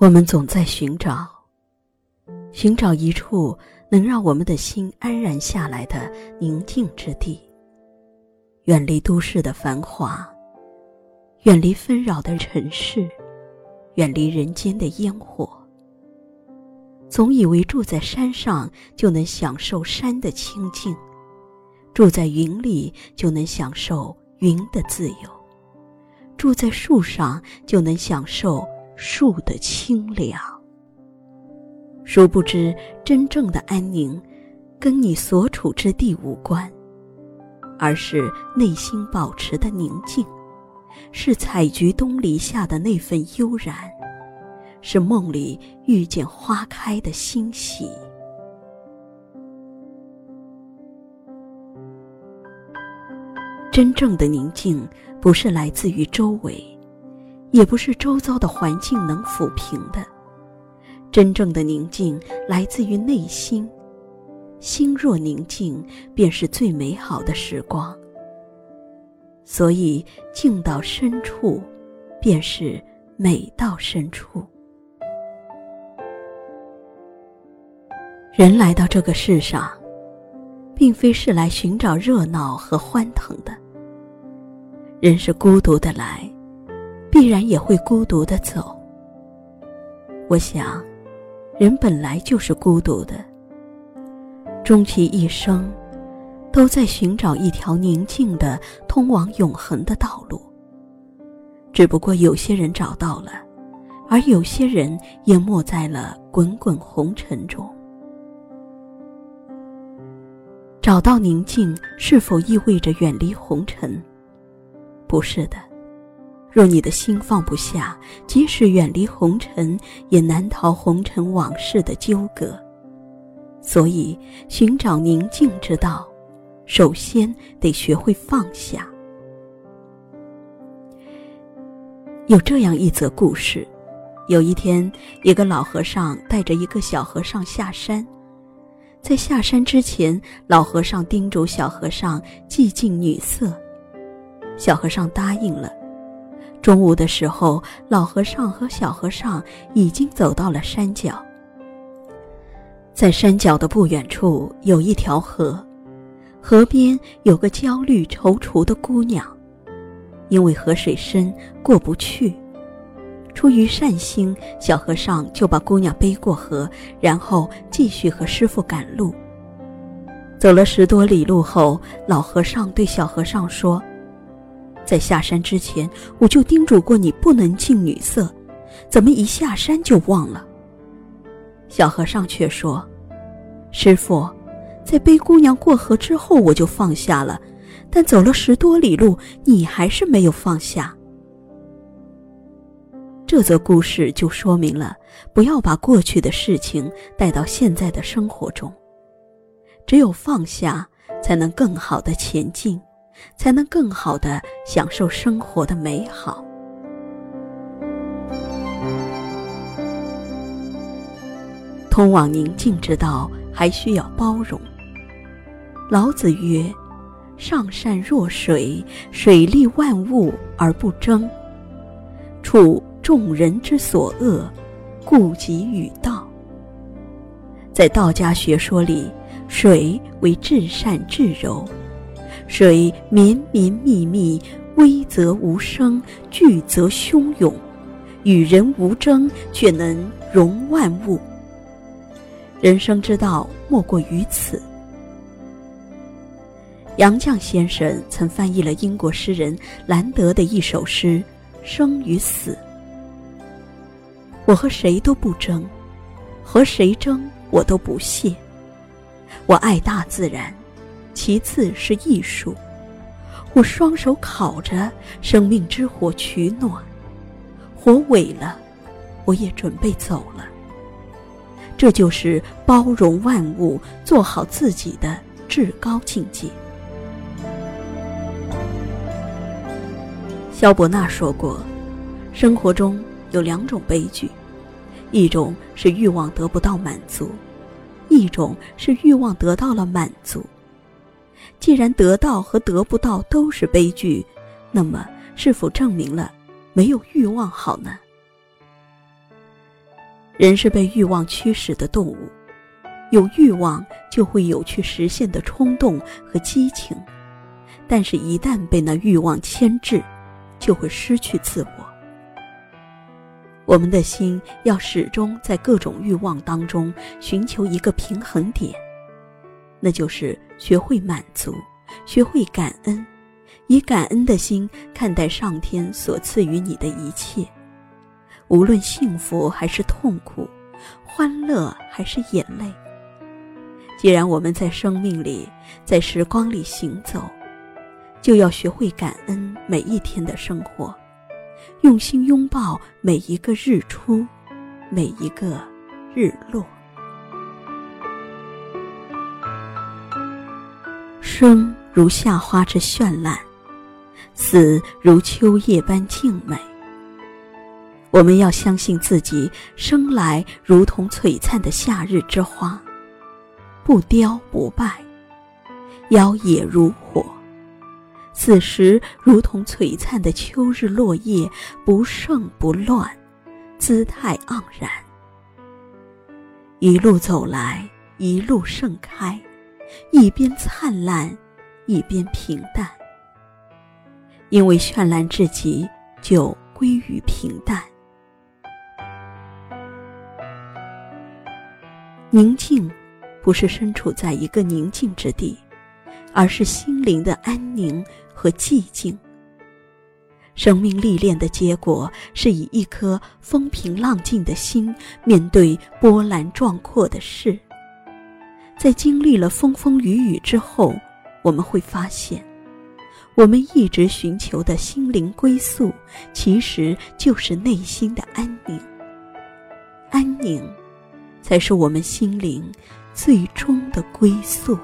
我们总在寻找，寻找一处能让我们的心安然下来的宁静之地，远离都市的繁华，远离纷扰的城市，远离人间的烟火。总以为住在山上就能享受山的清静，住在云里就能享受云的自由，住在树上就能享受。树的清凉。殊不知，真正的安宁，跟你所处之地无关，而是内心保持的宁静，是采菊东篱下的那份悠然，是梦里遇见花开的欣喜。真正的宁静，不是来自于周围。也不是周遭的环境能抚平的。真正的宁静来自于内心，心若宁静，便是最美好的时光。所以，静到深处，便是美到深处。人来到这个世上，并非是来寻找热闹和欢腾的。人是孤独的来。必然也会孤独的走。我想，人本来就是孤独的，终其一生，都在寻找一条宁静的通往永恒的道路。只不过有些人找到了，而有些人淹没在了滚滚红尘中。找到宁静，是否意味着远离红尘？不是的。若你的心放不下，即使远离红尘，也难逃红尘往事的纠葛。所以，寻找宁静之道，首先得学会放下。有这样一则故事：有一天，一个老和尚带着一个小和尚下山，在下山之前，老和尚叮嘱小和尚寂静女色，小和尚答应了。中午的时候，老和尚和小和尚已经走到了山脚。在山脚的不远处有一条河，河边有个焦虑踌躇的姑娘，因为河水深过不去。出于善心，小和尚就把姑娘背过河，然后继续和师傅赶路。走了十多里路后，老和尚对小和尚说。在下山之前，我就叮嘱过你不能近女色，怎么一下山就忘了？小和尚却说：“师傅，在背姑娘过河之后，我就放下了，但走了十多里路，你还是没有放下。”这则故事就说明了，不要把过去的事情带到现在的生活中，只有放下，才能更好的前进。才能更好的享受生活的美好。通往宁静之道，还需要包容。老子曰：“上善若水，水利万物而不争，处众人之所恶，故几与道。”在道家学说里，水为至善至柔。水绵绵密密，微则无声，聚则汹涌，与人无争，却能容万物。人生之道，莫过于此。杨绛先生曾翻译了英国诗人兰德的一首诗《生与死》。我和谁都不争，和谁争我都不屑。我爱大自然。其次是艺术，我双手烤着生命之火取暖，火萎了，我也准备走了。这就是包容万物、做好自己的至高境界。萧伯纳说过，生活中有两种悲剧，一种是欲望得不到满足，一种是欲望得到了满足。既然得到和得不到都是悲剧，那么是否证明了没有欲望好呢？人是被欲望驱使的动物，有欲望就会有去实现的冲动和激情，但是，一旦被那欲望牵制，就会失去自我。我们的心要始终在各种欲望当中寻求一个平衡点，那就是学会满足，学会感恩，以感恩的心看待上天所赐予你的一切，无论幸福还是痛苦，欢乐还是眼泪。既然我们在生命里，在时光里行走，就要学会感恩每一天的生活。用心拥抱每一个日出，每一个日落。生如夏花之绚烂，死如秋叶般静美。我们要相信自己生来如同璀璨的夏日之花，不凋不败，妖冶如火。此时，如同璀璨的秋日落叶，不盛不乱，姿态盎然。一路走来，一路盛开，一边灿烂，一边平淡。因为绚烂至极，就归于平淡。宁静，不是身处在一个宁静之地。而是心灵的安宁和寂静。生命历练的结果，是以一颗风平浪静的心面对波澜壮阔的事。在经历了风风雨雨之后，我们会发现，我们一直寻求的心灵归宿，其实就是内心的安宁。安宁，才是我们心灵最终的归宿。